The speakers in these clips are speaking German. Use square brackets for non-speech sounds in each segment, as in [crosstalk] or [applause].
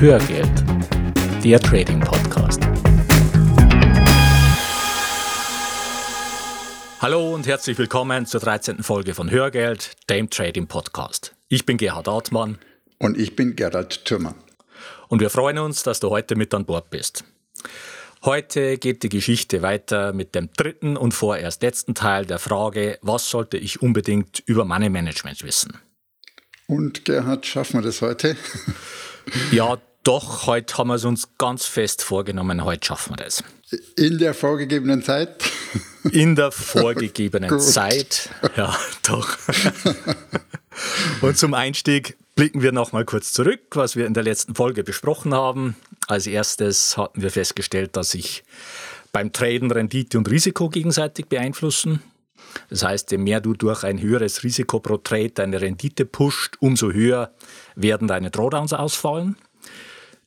Hörgeld, der Trading Podcast. Hallo und herzlich willkommen zur 13. Folge von Hörgeld, dem Trading Podcast. Ich bin Gerhard Artmann. Und ich bin Gerald Thürmer. Und wir freuen uns, dass du heute mit an Bord bist. Heute geht die Geschichte weiter mit dem dritten und vorerst letzten Teil der Frage, was sollte ich unbedingt über Money Management wissen? Und Gerhard, schaffen wir das heute? Ja, doch, heute haben wir es uns ganz fest vorgenommen, heute schaffen wir das. In der vorgegebenen Zeit? [laughs] In der [laughs] vorgegebenen Zeit, ja, doch. [laughs] Und zum Einstieg blicken wir noch mal kurz zurück, was wir in der letzten Folge besprochen haben. Als erstes hatten wir festgestellt, dass sich beim Traden Rendite und Risiko gegenseitig beeinflussen. Das heißt, je mehr du durch ein höheres Risiko pro Trade deine Rendite pusht, umso höher werden deine Drawdowns ausfallen.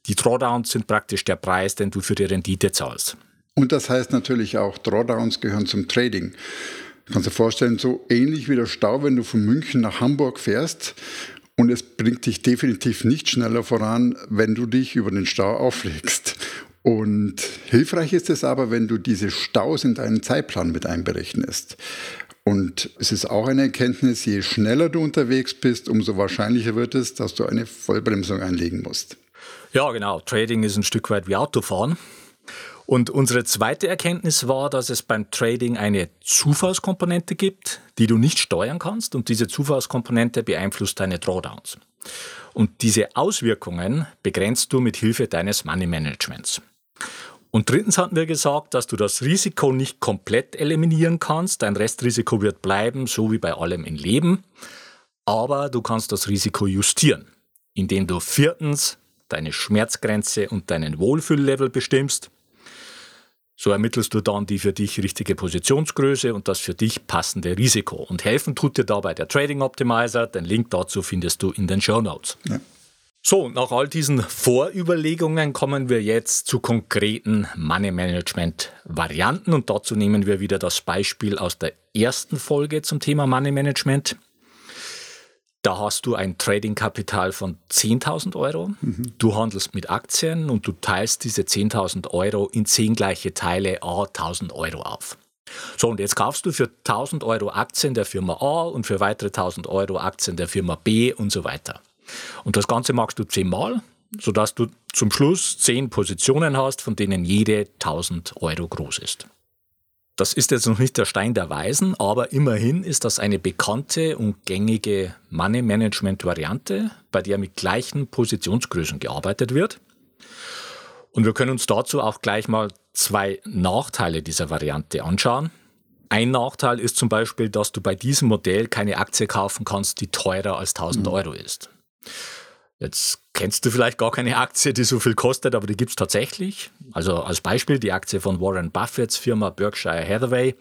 Die Drawdowns sind praktisch der Preis, den du für die Rendite zahlst. Und das heißt natürlich auch, Drawdowns gehören zum Trading. Du kannst dir vorstellen, so ähnlich wie der Stau, wenn du von München nach Hamburg fährst. Und es bringt dich definitiv nicht schneller voran, wenn du dich über den Stau auflegst. Und hilfreich ist es aber, wenn du diese Staus in deinen Zeitplan mit einberechnest. Und es ist auch eine Erkenntnis, je schneller du unterwegs bist, umso wahrscheinlicher wird es, dass du eine Vollbremsung einlegen musst. Ja, genau. Trading ist ein Stück weit wie Autofahren. Und unsere zweite Erkenntnis war, dass es beim Trading eine Zufallskomponente gibt, die du nicht steuern kannst. Und diese Zufallskomponente beeinflusst deine Drawdowns. Und diese Auswirkungen begrenzt du mit Hilfe deines Money Managements. Und drittens hatten wir gesagt, dass du das Risiko nicht komplett eliminieren kannst. Dein Restrisiko wird bleiben, so wie bei allem im Leben. Aber du kannst das Risiko justieren, indem du viertens deine Schmerzgrenze und deinen Wohlfühllevel bestimmst. So ermittelst du dann die für dich richtige Positionsgröße und das für dich passende Risiko. Und helfen tut dir dabei der Trading Optimizer. Den Link dazu findest du in den Show Notes. Ja. So, nach all diesen Vorüberlegungen kommen wir jetzt zu konkreten Money Management Varianten und dazu nehmen wir wieder das Beispiel aus der ersten Folge zum Thema Money Management. Da hast du ein Trading-Kapital von 10.000 Euro. Mhm. Du handelst mit Aktien und du teilst diese 10.000 Euro in 10 gleiche Teile a 1.000 Euro auf. So, und jetzt kaufst du für 1.000 Euro Aktien der Firma A und für weitere 1.000 Euro Aktien der Firma B und so weiter. Und das Ganze machst du zehnmal, sodass du zum Schluss zehn Positionen hast, von denen jede 1.000 Euro groß ist. Das ist jetzt noch nicht der Stein der Weisen, aber immerhin ist das eine bekannte und gängige Money Management Variante, bei der mit gleichen Positionsgrößen gearbeitet wird. Und wir können uns dazu auch gleich mal zwei Nachteile dieser Variante anschauen. Ein Nachteil ist zum Beispiel, dass du bei diesem Modell keine Aktie kaufen kannst, die teurer als 1000 mhm. Euro ist. Jetzt kennst du vielleicht gar keine Aktie, die so viel kostet, aber die gibt es tatsächlich. Also als Beispiel die Aktie von Warren Buffetts Firma Berkshire Hathaway.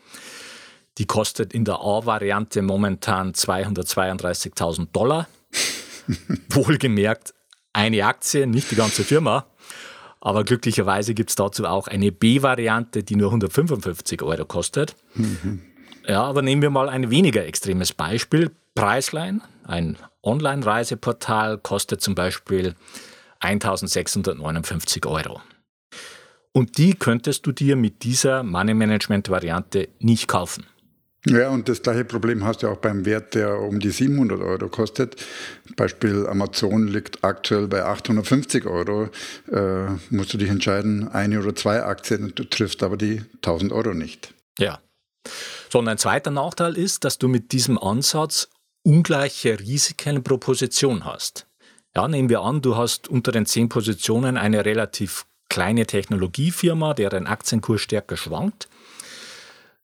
Die kostet in der A-Variante momentan 232.000 Dollar. [laughs] Wohlgemerkt eine Aktie, nicht die ganze Firma. Aber glücklicherweise gibt es dazu auch eine B-Variante, die nur 155 Euro kostet. Mhm. Ja, aber nehmen wir mal ein weniger extremes Beispiel. Preisline, ein Online-Reiseportal kostet zum Beispiel 1659 Euro. Und die könntest du dir mit dieser Money Management Variante nicht kaufen. Ja, und das gleiche Problem hast du auch beim Wert, der um die 700 Euro kostet. Beispiel Amazon liegt aktuell bei 850 Euro. Äh, musst du dich entscheiden, eine oder zwei Aktien du triffst aber die 1000 Euro nicht. Ja. So, und ein zweiter Nachteil ist, dass du mit diesem Ansatz ungleiche Risiken pro Position hast. Ja, nehmen wir an, du hast unter den zehn Positionen eine relativ kleine Technologiefirma, deren Aktienkurs stärker schwankt.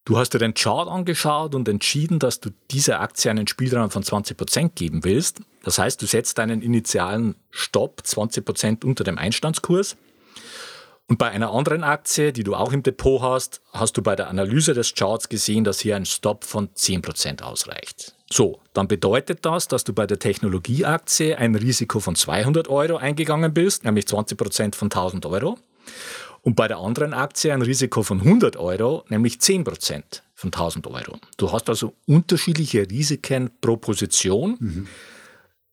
Du hast dir den Chart angeschaut und entschieden, dass du dieser Aktie einen Spielraum von 20% geben willst. Das heißt, du setzt deinen initialen Stopp 20% unter dem Einstandskurs. Und bei einer anderen Aktie, die du auch im Depot hast, hast du bei der Analyse des Charts gesehen, dass hier ein Stopp von 10% ausreicht. So, dann bedeutet das, dass du bei der Technologieaktie ein Risiko von 200 Euro eingegangen bist, nämlich 20 Prozent von 1000 Euro. Und bei der anderen Aktie ein Risiko von 100 Euro, nämlich 10 Prozent von 1000 Euro. Du hast also unterschiedliche Risiken pro Position. Mhm.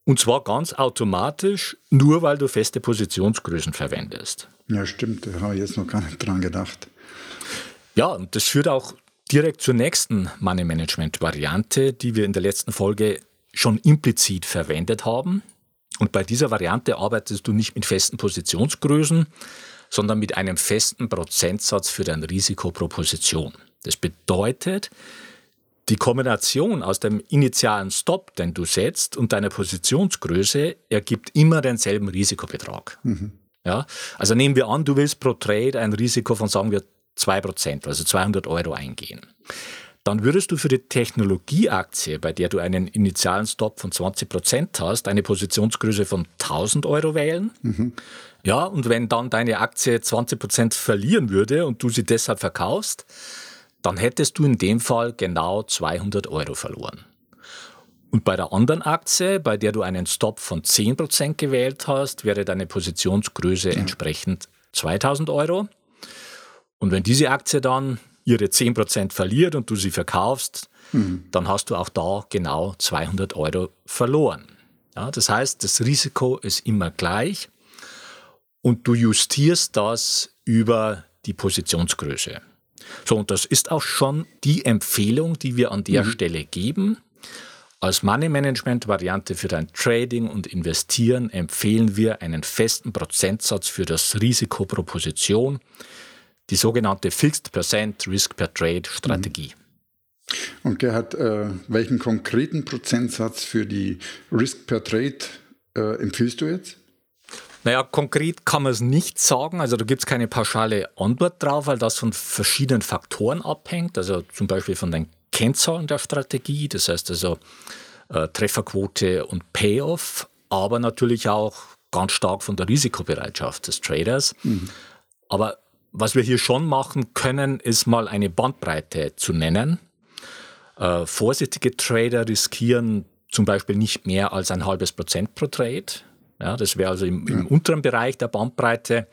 Und zwar ganz automatisch, nur weil du feste Positionsgrößen verwendest. Ja, stimmt, da habe ich jetzt noch gar nicht dran gedacht. Ja, und das führt auch direkt zur nächsten Money Management Variante, die wir in der letzten Folge schon implizit verwendet haben. Und bei dieser Variante arbeitest du nicht mit festen Positionsgrößen, sondern mit einem festen Prozentsatz für dein Risiko pro Position. Das bedeutet, die Kombination aus dem initialen Stop, den du setzt, und deiner Positionsgröße ergibt immer denselben Risikobetrag. Mhm. Ja? Also nehmen wir an, du willst pro Trade ein Risiko von, sagen wir, 2%, also 200 Euro eingehen. Dann würdest du für die Technologieaktie, bei der du einen initialen Stop von 20% hast, eine Positionsgröße von 1000 Euro wählen. Mhm. Ja, und wenn dann deine Aktie 20% verlieren würde und du sie deshalb verkaufst, dann hättest du in dem Fall genau 200 Euro verloren. Und bei der anderen Aktie, bei der du einen Stop von 10% gewählt hast, wäre deine Positionsgröße ja. entsprechend 2000 Euro. Und wenn diese Aktie dann ihre 10% verliert und du sie verkaufst, mhm. dann hast du auch da genau 200 Euro verloren. Ja, das heißt, das Risiko ist immer gleich und du justierst das über die Positionsgröße. So, und das ist auch schon die Empfehlung, die wir an der mhm. Stelle geben. Als Money Management Variante für dein Trading und Investieren empfehlen wir einen festen Prozentsatz für das Risiko pro Position, die sogenannte Fixed Percent Risk per Trade Strategie. Mhm. Und Gerhard, äh, welchen konkreten Prozentsatz für die Risk per Trade äh, empfiehlst du jetzt? Naja, konkret kann man es nicht sagen. Also da gibt es keine pauschale Antwort drauf, weil das von verschiedenen Faktoren abhängt. Also zum Beispiel von den Kennzahlen der Strategie, das heißt also äh, Trefferquote und Payoff, aber natürlich auch ganz stark von der Risikobereitschaft des Traders. Mhm. Aber was wir hier schon machen können, ist mal eine Bandbreite zu nennen. Äh, vorsichtige Trader riskieren zum Beispiel nicht mehr als ein halbes Prozent pro Trade. Ja, das wäre also im, im, unteren Bereich der Bandbreite.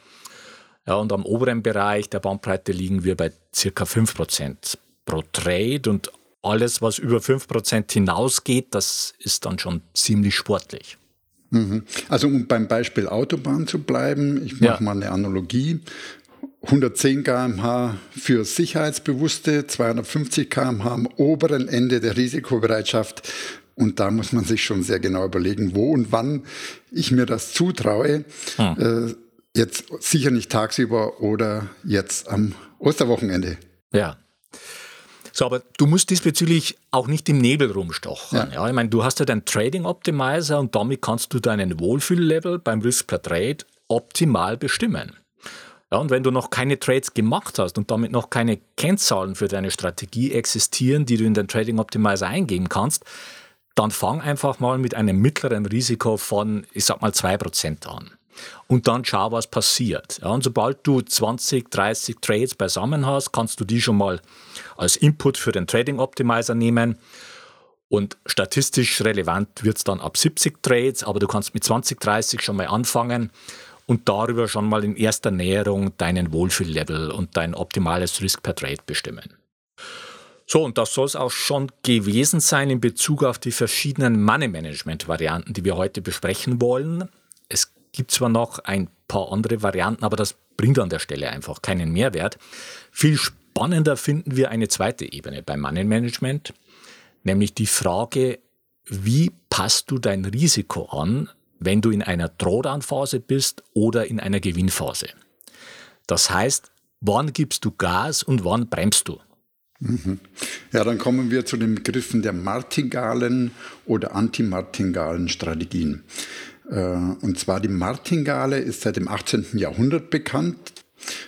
Ja, und am oberen Bereich der Bandbreite liegen wir bei circa 5% pro Trade. Und alles, was über 5% hinausgeht, das ist dann schon ziemlich sportlich. Mhm. Also um beim Beispiel Autobahn zu bleiben, ich mache ja. mal eine Analogie. 110 km/h für Sicherheitsbewusste, 250 km/h am oberen Ende der Risikobereitschaft. Und da muss man sich schon sehr genau überlegen, wo und wann ich mir das zutraue. Hm. Äh, jetzt sicher nicht tagsüber oder jetzt am Osterwochenende. Ja. So, aber du musst diesbezüglich auch nicht im Nebel rumstochen. Ja. ja. ich meine, du hast ja deinen Trading Optimizer und damit kannst du deinen Wohlfühllevel beim Risk per Trade optimal bestimmen. Ja, und wenn du noch keine Trades gemacht hast und damit noch keine Kennzahlen für deine Strategie existieren, die du in den Trading Optimizer eingeben kannst, dann fang einfach mal mit einem mittleren Risiko von, ich sag mal, 2% an. Und dann schau, was passiert. Ja, und sobald du 20, 30 Trades beisammen hast, kannst du die schon mal als Input für den Trading Optimizer nehmen. Und statistisch relevant wird es dann ab 70 Trades, aber du kannst mit 20, 30 schon mal anfangen und darüber schon mal in erster Näherung deinen Wohlfühllevel und dein optimales Risk per Trade bestimmen. So, und das soll es auch schon gewesen sein in Bezug auf die verschiedenen Money-Management-Varianten, die wir heute besprechen wollen. Es gibt zwar noch ein paar andere Varianten, aber das bringt an der Stelle einfach keinen Mehrwert. Viel spannender finden wir eine zweite Ebene beim Money-Management, nämlich die Frage, wie passt du dein Risiko an, wenn du in einer Drawdown-Phase bist oder in einer Gewinnphase. Das heißt, wann gibst du Gas und wann bremst du? Mhm. Ja, dann kommen wir zu den Begriffen der martingalen oder antimartingalen Strategien. Äh, und zwar die Martingale ist seit dem 18. Jahrhundert bekannt.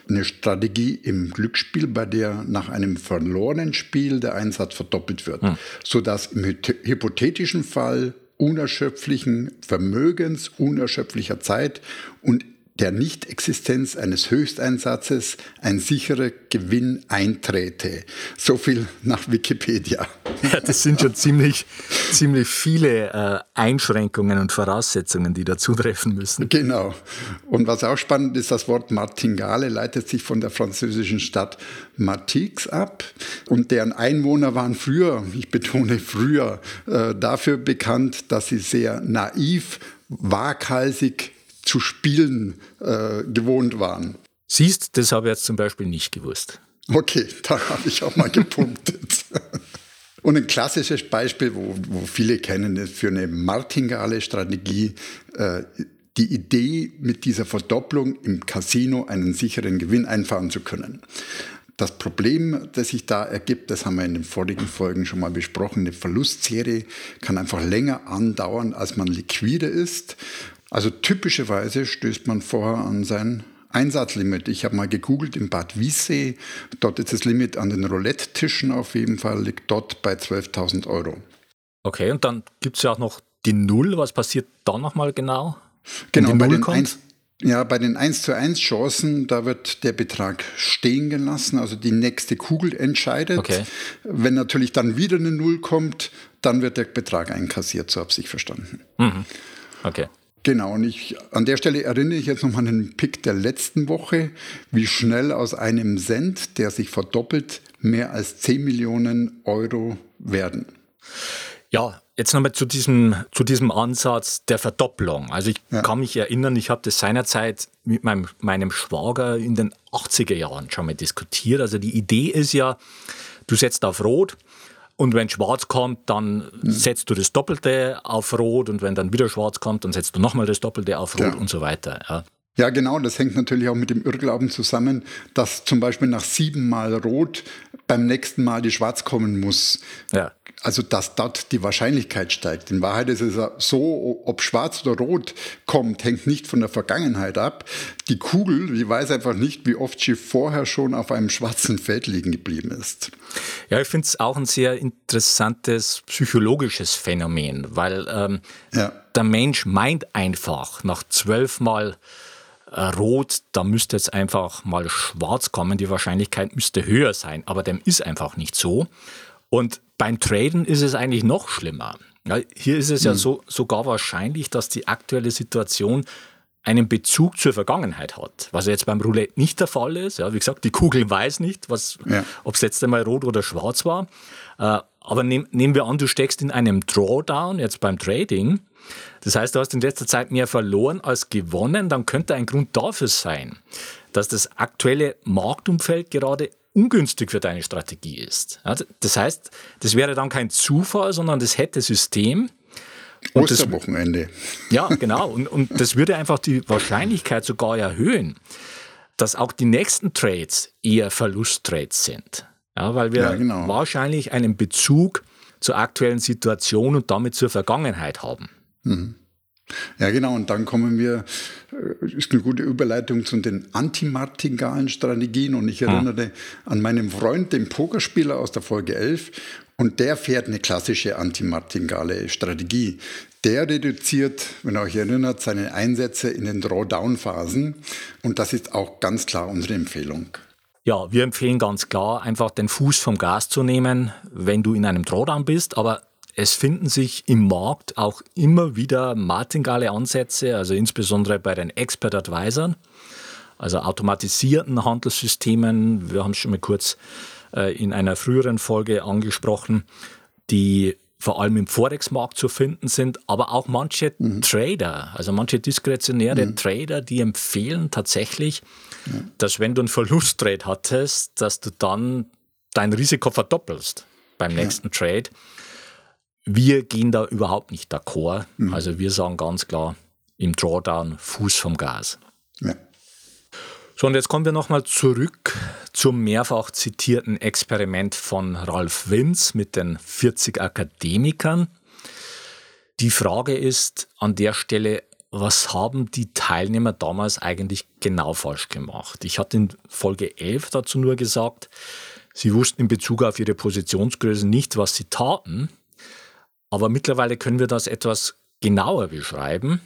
Eine Strategie im Glücksspiel, bei der nach einem verlorenen Spiel der Einsatz verdoppelt wird, hm. sodass im hypothetischen Fall unerschöpflichen Vermögens, unerschöpflicher Zeit und der Nichtexistenz eines Höchsteinsatzes ein sicherer Gewinn einträte. So viel nach Wikipedia. Ja, das sind schon ziemlich, ziemlich viele äh, Einschränkungen und Voraussetzungen, die da zutreffen müssen. Genau. Und was auch spannend ist, das Wort Martingale leitet sich von der französischen Stadt Matix ab. Und deren Einwohner waren früher, ich betone früher, äh, dafür bekannt, dass sie sehr naiv, waghalsig, zu spielen äh, gewohnt waren. Siehst, das habe ich jetzt zum Beispiel nicht gewusst. Okay, [laughs] da habe ich auch mal gepunktet. [laughs] Und ein klassisches Beispiel, wo, wo viele kennen, ist für eine Martingale-Strategie äh, die Idee, mit dieser Verdopplung im Casino einen sicheren Gewinn einfahren zu können. Das Problem, das sich da ergibt, das haben wir in den vorigen Folgen schon mal besprochen, eine Verlustserie kann einfach länger andauern, als man liquide ist. Also typischerweise stößt man vorher an sein Einsatzlimit. Ich habe mal gegoogelt in Bad Wiessee. Dort ist das Limit an den Roulette-Tischen auf jeden Fall, liegt dort bei 12.000 Euro. Okay, und dann gibt es ja auch noch die Null. Was passiert da nochmal genau? Genau, bei den, 1, ja, bei den 1 zu 1 Chancen, da wird der Betrag stehen gelassen. Also die nächste Kugel entscheidet. Okay. Wenn natürlich dann wieder eine Null kommt, dann wird der Betrag einkassiert, so habe ich verstanden. Mhm. Okay. Genau, und ich, an der Stelle erinnere ich jetzt nochmal an den Pick der letzten Woche, wie schnell aus einem Cent, der sich verdoppelt, mehr als 10 Millionen Euro werden. Ja, jetzt nochmal zu diesem, zu diesem Ansatz der Verdopplung. Also ich ja. kann mich erinnern, ich habe das seinerzeit mit meinem, meinem Schwager in den 80er Jahren schon mal diskutiert. Also die Idee ist ja, du setzt auf Rot, und wenn schwarz kommt, dann mhm. setzt du das Doppelte auf Rot und wenn dann wieder schwarz kommt, dann setzt du nochmal das Doppelte auf Rot ja. und so weiter. Ja. Ja, genau, das hängt natürlich auch mit dem Irrglauben zusammen, dass zum Beispiel nach siebenmal Rot beim nächsten Mal die Schwarz kommen muss. Ja. Also, dass dort die Wahrscheinlichkeit steigt. In Wahrheit ist es so, ob schwarz oder rot kommt, hängt nicht von der Vergangenheit ab. Die Kugel, die weiß einfach nicht, wie oft sie vorher schon auf einem schwarzen Feld liegen geblieben ist. Ja, ich finde es auch ein sehr interessantes psychologisches Phänomen, weil ähm, ja. der Mensch meint einfach nach zwölfmal äh, rot, da müsste jetzt einfach mal schwarz kommen. Die Wahrscheinlichkeit müsste höher sein, aber dem ist einfach nicht so. Und beim Traden ist es eigentlich noch schlimmer. Ja, hier ist es ja so, sogar wahrscheinlich, dass die aktuelle Situation einen Bezug zur Vergangenheit hat, was jetzt beim Roulette nicht der Fall ist. Ja, wie gesagt, die Kugel weiß nicht, ja. ob es letzte Mal rot oder schwarz war. Aber nehm, nehmen wir an, du steckst in einem Drawdown jetzt beim Trading. Das heißt, du hast in letzter Zeit mehr verloren als gewonnen. Dann könnte ein Grund dafür sein, dass das aktuelle Marktumfeld gerade ungünstig für deine Strategie ist. Das heißt, das wäre dann kein Zufall, sondern das hätte System. Und Osterwochenende. Das, ja, genau. Und, und das würde einfach die Wahrscheinlichkeit sogar erhöhen, dass auch die nächsten Trades eher Verlusttrades sind. Ja, weil wir ja, genau. wahrscheinlich einen Bezug zur aktuellen Situation und damit zur Vergangenheit haben. Mhm. Ja, genau. Und dann kommen wir, äh, ist eine gute Überleitung zu den antimartingalen Strategien. Und ich erinnere an meinen Freund, den Pokerspieler aus der Folge 11. Und der fährt eine klassische antimartingale Strategie. Der reduziert, wenn ihr euch erinnert, seine Einsätze in den Drawdown-Phasen. Und das ist auch ganz klar unsere Empfehlung. Ja, wir empfehlen ganz klar, einfach den Fuß vom Gas zu nehmen, wenn du in einem Drawdown bist. Aber es finden sich im Markt auch immer wieder Martingale-Ansätze, also insbesondere bei den Expert Advisern, also automatisierten Handelssystemen. Wir haben es schon mal kurz äh, in einer früheren Folge angesprochen, die vor allem im Forex-Markt zu finden sind, aber auch manche mhm. Trader, also manche diskretionäre mhm. Trader, die empfehlen tatsächlich, ja. dass wenn du einen Verlusttrade hattest, dass du dann dein Risiko verdoppelst beim nächsten ja. Trade. Wir gehen da überhaupt nicht d'accord. Mhm. Also wir sagen ganz klar, im Drawdown Fuß vom Gas. Ja. So, und jetzt kommen wir nochmal zurück zum mehrfach zitierten Experiment von Ralf Winz mit den 40 Akademikern. Die Frage ist an der Stelle, was haben die Teilnehmer damals eigentlich genau falsch gemacht? Ich hatte in Folge 11 dazu nur gesagt, sie wussten in Bezug auf ihre Positionsgröße nicht, was sie taten. Aber mittlerweile können wir das etwas genauer beschreiben.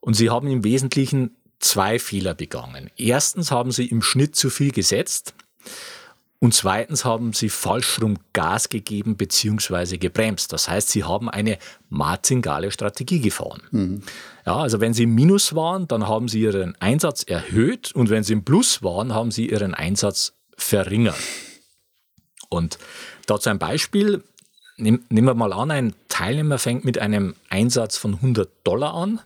Und sie haben im Wesentlichen zwei Fehler begangen. Erstens haben sie im Schnitt zu viel gesetzt und zweitens haben sie falsch rum Gas gegeben bzw. gebremst. Das heißt, sie haben eine martingale Strategie gefahren. Mhm. Ja, also wenn sie im Minus waren, dann haben sie ihren Einsatz erhöht und wenn sie im Plus waren, haben sie ihren Einsatz verringert. Und dazu ein Beispiel. Nehmen wir mal an, ein Teilnehmer fängt mit einem Einsatz von 100 Dollar an,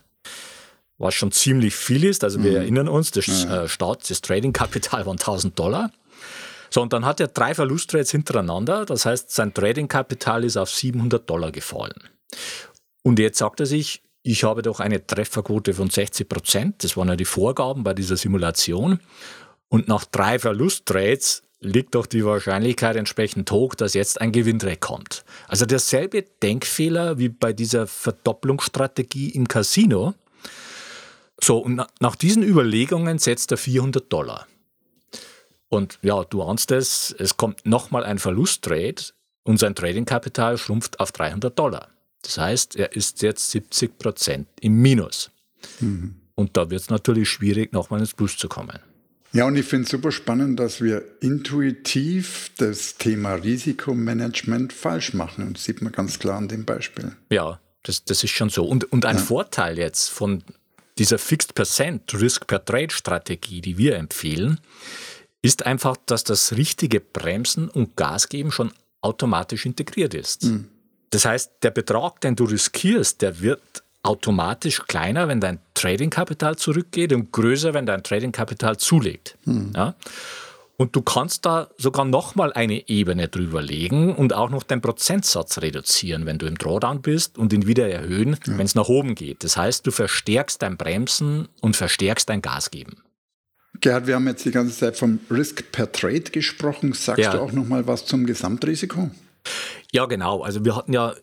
was schon ziemlich viel ist. Also wir mhm. erinnern uns, das ja. Äh, Start, das Trading-Kapital waren 1000 Dollar. So, und dann hat er drei Verlusttrades hintereinander. Das heißt, sein Trading-Kapital ist auf 700 Dollar gefallen. Und jetzt sagt er sich, ich habe doch eine Trefferquote von 60 Prozent. Das waren ja die Vorgaben bei dieser Simulation. Und nach drei Verlusttrades liegt doch die Wahrscheinlichkeit entsprechend hoch, dass jetzt ein Gewinntrade kommt. Also derselbe Denkfehler wie bei dieser Verdopplungsstrategie im Casino. So, und nach diesen Überlegungen setzt er 400 Dollar. Und ja, du ahnst es, es kommt nochmal ein Verlusttrade und sein Tradingkapital schrumpft auf 300 Dollar. Das heißt, er ist jetzt 70 Prozent im Minus. Mhm. Und da wird es natürlich schwierig, nochmal ins Plus zu kommen. Ja, und ich finde es super spannend, dass wir intuitiv das Thema Risikomanagement falsch machen. Und das sieht man ganz klar an dem Beispiel. Ja, das, das ist schon so. Und, und ein ja. Vorteil jetzt von dieser Fixed Percent Risk per Trade Strategie, die wir empfehlen, ist einfach, dass das richtige Bremsen und Gas geben schon automatisch integriert ist. Mhm. Das heißt, der Betrag, den du riskierst, der wird automatisch kleiner, wenn dein Trading-Kapital zurückgeht und größer, wenn dein Trading-Kapital zulegt. Mhm. Ja? Und du kannst da sogar nochmal eine Ebene drüber legen und auch noch den Prozentsatz reduzieren, wenn du im Drawdown bist und ihn wieder erhöhen, ja. wenn es nach oben geht. Das heißt, du verstärkst dein Bremsen und verstärkst dein Gas geben. Gerhard, wir haben jetzt die ganze Zeit vom Risk per Trade gesprochen. Sagst ja. du auch noch mal was zum Gesamtrisiko? Ja, genau. Also wir hatten ja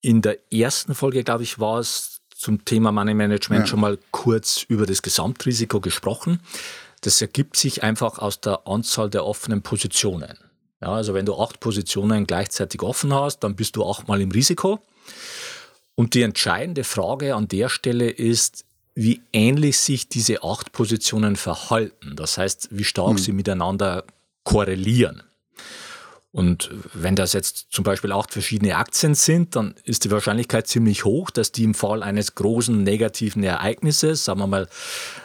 in der ersten Folge, glaube ich, war es zum Thema Money Management ja. schon mal kurz über das Gesamtrisiko gesprochen. Das ergibt sich einfach aus der Anzahl der offenen Positionen. Ja, also wenn du acht Positionen gleichzeitig offen hast, dann bist du achtmal im Risiko. Und die entscheidende Frage an der Stelle ist, wie ähnlich sich diese acht Positionen verhalten. Das heißt, wie stark mhm. sie miteinander korrelieren. Und wenn das jetzt zum Beispiel acht verschiedene Aktien sind, dann ist die Wahrscheinlichkeit ziemlich hoch, dass die im Fall eines großen negativen Ereignisses, sagen wir mal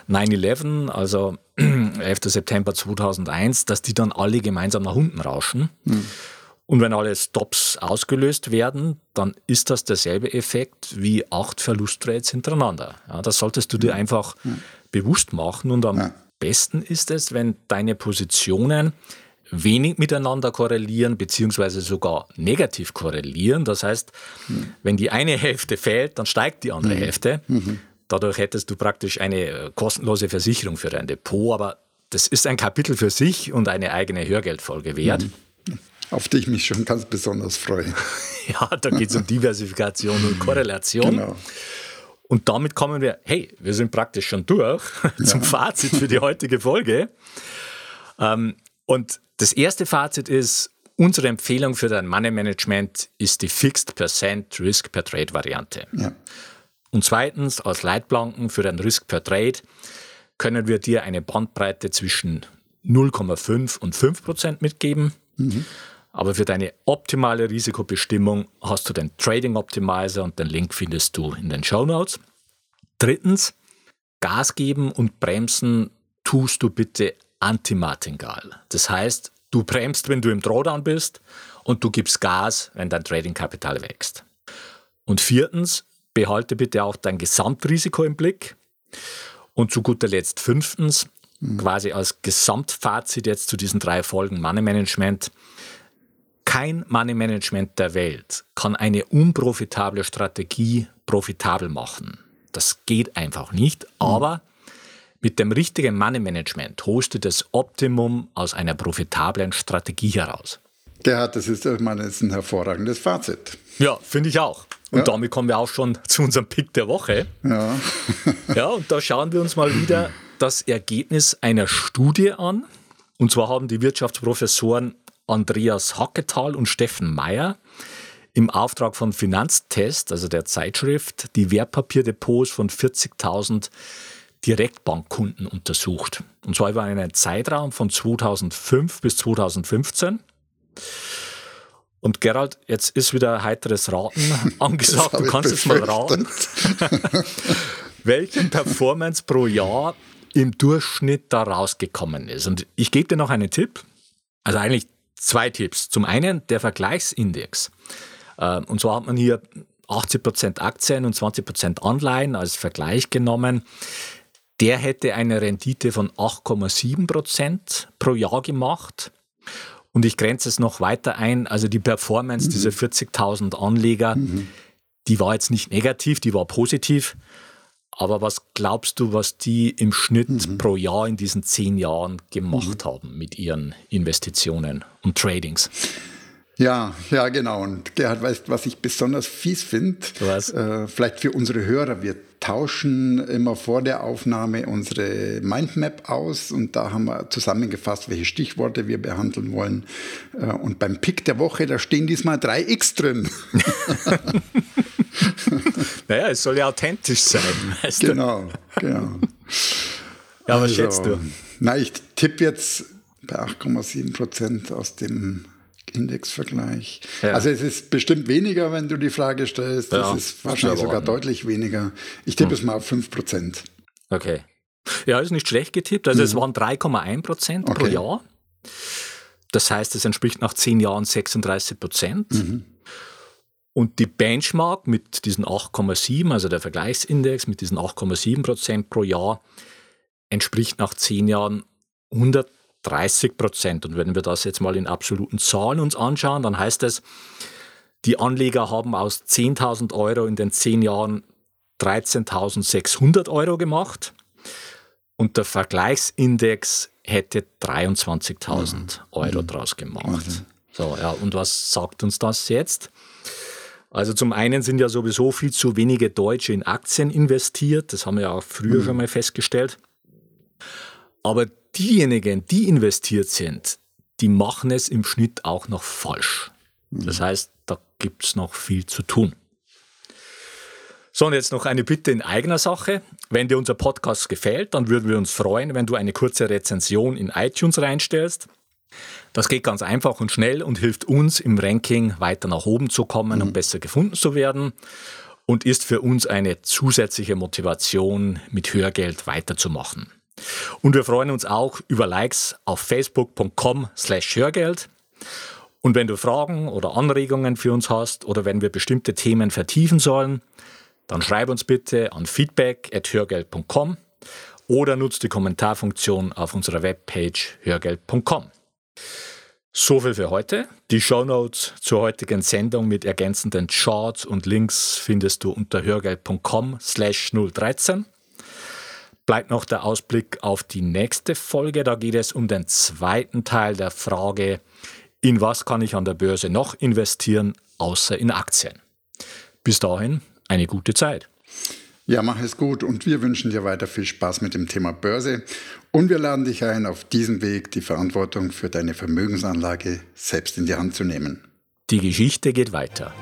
9-11, also [clears throat] 11. September 2001, dass die dann alle gemeinsam nach unten rauschen. Mhm. Und wenn alle Stops ausgelöst werden, dann ist das derselbe Effekt wie acht Verlusttrades hintereinander. Ja, das solltest du dir einfach ja. bewusst machen. Und am ja. besten ist es, wenn deine Positionen wenig miteinander korrelieren, beziehungsweise sogar negativ korrelieren. Das heißt, mhm. wenn die eine Hälfte fällt, dann steigt die andere mhm. Hälfte. Mhm. Dadurch hättest du praktisch eine äh, kostenlose Versicherung für dein Depot. Aber das ist ein Kapitel für sich und eine eigene Hörgeldfolge wert. Auf die ich mich schon ganz besonders freue. [laughs] ja, da geht es um Diversifikation und Korrelation. Genau. Und damit kommen wir, hey, wir sind praktisch schon durch [laughs] zum ja. Fazit für die heutige Folge. Ähm, und das erste Fazit ist, unsere Empfehlung für dein Money Management ist die Fixed Percent Risk per Trade Variante. Ja. Und zweitens, als Leitplanken für dein Risk per Trade können wir dir eine Bandbreite zwischen 0,5 und 5 Prozent mitgeben. Mhm. Aber für deine optimale Risikobestimmung hast du den Trading Optimizer und den Link findest du in den Show Notes. Drittens, Gas geben und bremsen tust du bitte antimartingal. Das heißt, du bremst, wenn du im Drawdown bist und du gibst Gas, wenn dein Trading-Kapital wächst. Und viertens, behalte bitte auch dein Gesamtrisiko im Blick. Und zu guter Letzt fünftens, mhm. quasi als Gesamtfazit jetzt zu diesen drei Folgen Money Management, kein Money Management der Welt kann eine unprofitable Strategie profitabel machen. Das geht einfach nicht, aber mit dem richtigen Money Management holst du das Optimum aus einer profitablen Strategie heraus. Gerhard, das ist, ich meine, das ist ein hervorragendes Fazit. Ja, finde ich auch. Und ja. damit kommen wir auch schon [laughs] zu unserem Pick der Woche. Ja. [laughs] ja, und da schauen wir uns mal wieder das Ergebnis einer Studie an. Und zwar haben die Wirtschaftsprofessoren Andreas Hacketal und Steffen Meyer im Auftrag von Finanztest, also der Zeitschrift, die Wertpapierdepots von 40.000 Direktbankkunden untersucht. Und zwar über einen Zeitraum von 2005 bis 2015. Und Gerald, jetzt ist wieder heiteres Raten [laughs] [laughs] angesagt. Du kannst es mal raten. [laughs] Welche Performance pro Jahr im Durchschnitt da rausgekommen ist. Und ich gebe dir noch einen Tipp. Also eigentlich zwei Tipps. Zum einen der Vergleichsindex. Äh, und zwar hat man hier 80% Aktien und 20% Anleihen als Vergleich genommen. Der hätte eine Rendite von 8,7% pro Jahr gemacht. Und ich grenze es noch weiter ein. Also die Performance mhm. dieser 40.000 Anleger, mhm. die war jetzt nicht negativ, die war positiv. Aber was glaubst du, was die im Schnitt mhm. pro Jahr in diesen zehn Jahren gemacht mhm. haben mit ihren Investitionen und Tradings? Ja, ja, genau. Und Gerhard, weißt was ich besonders fies finde? Äh, vielleicht für unsere Hörer. Wir tauschen immer vor der Aufnahme unsere Mindmap aus und da haben wir zusammengefasst, welche Stichworte wir behandeln wollen. Äh, und beim Pick der Woche, da stehen diesmal drei X drin. [laughs] [laughs] [laughs] naja, es soll ja authentisch sein. [laughs] Weißt du? Genau, genau. Ja, was also, schätzt du? Na, ich tippe jetzt bei 8,7 Prozent aus dem Indexvergleich. Ja. Also es ist bestimmt weniger, wenn du die Frage stellst. Ja, es ist wahrscheinlich sogar deutlich weniger. Ich tippe hm. es mal auf 5 Prozent. Okay. Ja, ist nicht schlecht getippt. Also mhm. es waren 3,1 Prozent okay. pro Jahr. Das heißt, es entspricht nach 10 Jahren 36 Prozent. Mhm. Und die Benchmark mit diesen 8,7, also der Vergleichsindex mit diesen 8,7 Prozent pro Jahr, entspricht nach 10 Jahren 100 30 Prozent. Und wenn wir das jetzt mal in absoluten Zahlen uns anschauen, dann heißt es, die Anleger haben aus 10.000 Euro in den 10 Jahren 13.600 Euro gemacht und der Vergleichsindex hätte 23.000 mhm. Euro draus gemacht. Mhm. So, ja, und was sagt uns das jetzt? Also zum einen sind ja sowieso viel zu wenige Deutsche in Aktien investiert, das haben wir ja auch früher mhm. schon mal festgestellt. Aber diejenigen, die investiert sind, die machen es im Schnitt auch noch falsch. Das mhm. heißt, da gibt es noch viel zu tun. So, und jetzt noch eine Bitte in eigener Sache. Wenn dir unser Podcast gefällt, dann würden wir uns freuen, wenn du eine kurze Rezension in iTunes reinstellst. Das geht ganz einfach und schnell und hilft uns im Ranking weiter nach oben zu kommen mhm. und besser gefunden zu werden und ist für uns eine zusätzliche Motivation, mit Hörgeld weiterzumachen. Und wir freuen uns auch über Likes auf facebook.com slash Hörgeld. Und wenn du Fragen oder Anregungen für uns hast oder wenn wir bestimmte Themen vertiefen sollen, dann schreib uns bitte an feedback.hörgeld.com oder nutzt die Kommentarfunktion auf unserer Webpage hörgeld.com. So viel für heute. Die Shownotes zur heutigen Sendung mit ergänzenden Charts und Links findest du unter hörgeld.com slash 013 bleibt noch der Ausblick auf die nächste Folge. Da geht es um den zweiten Teil der Frage, in was kann ich an der Börse noch investieren, außer in Aktien. Bis dahin eine gute Zeit. Ja, mach es gut und wir wünschen dir weiter viel Spaß mit dem Thema Börse und wir laden dich ein, auf diesem Weg die Verantwortung für deine Vermögensanlage selbst in die Hand zu nehmen. Die Geschichte geht weiter.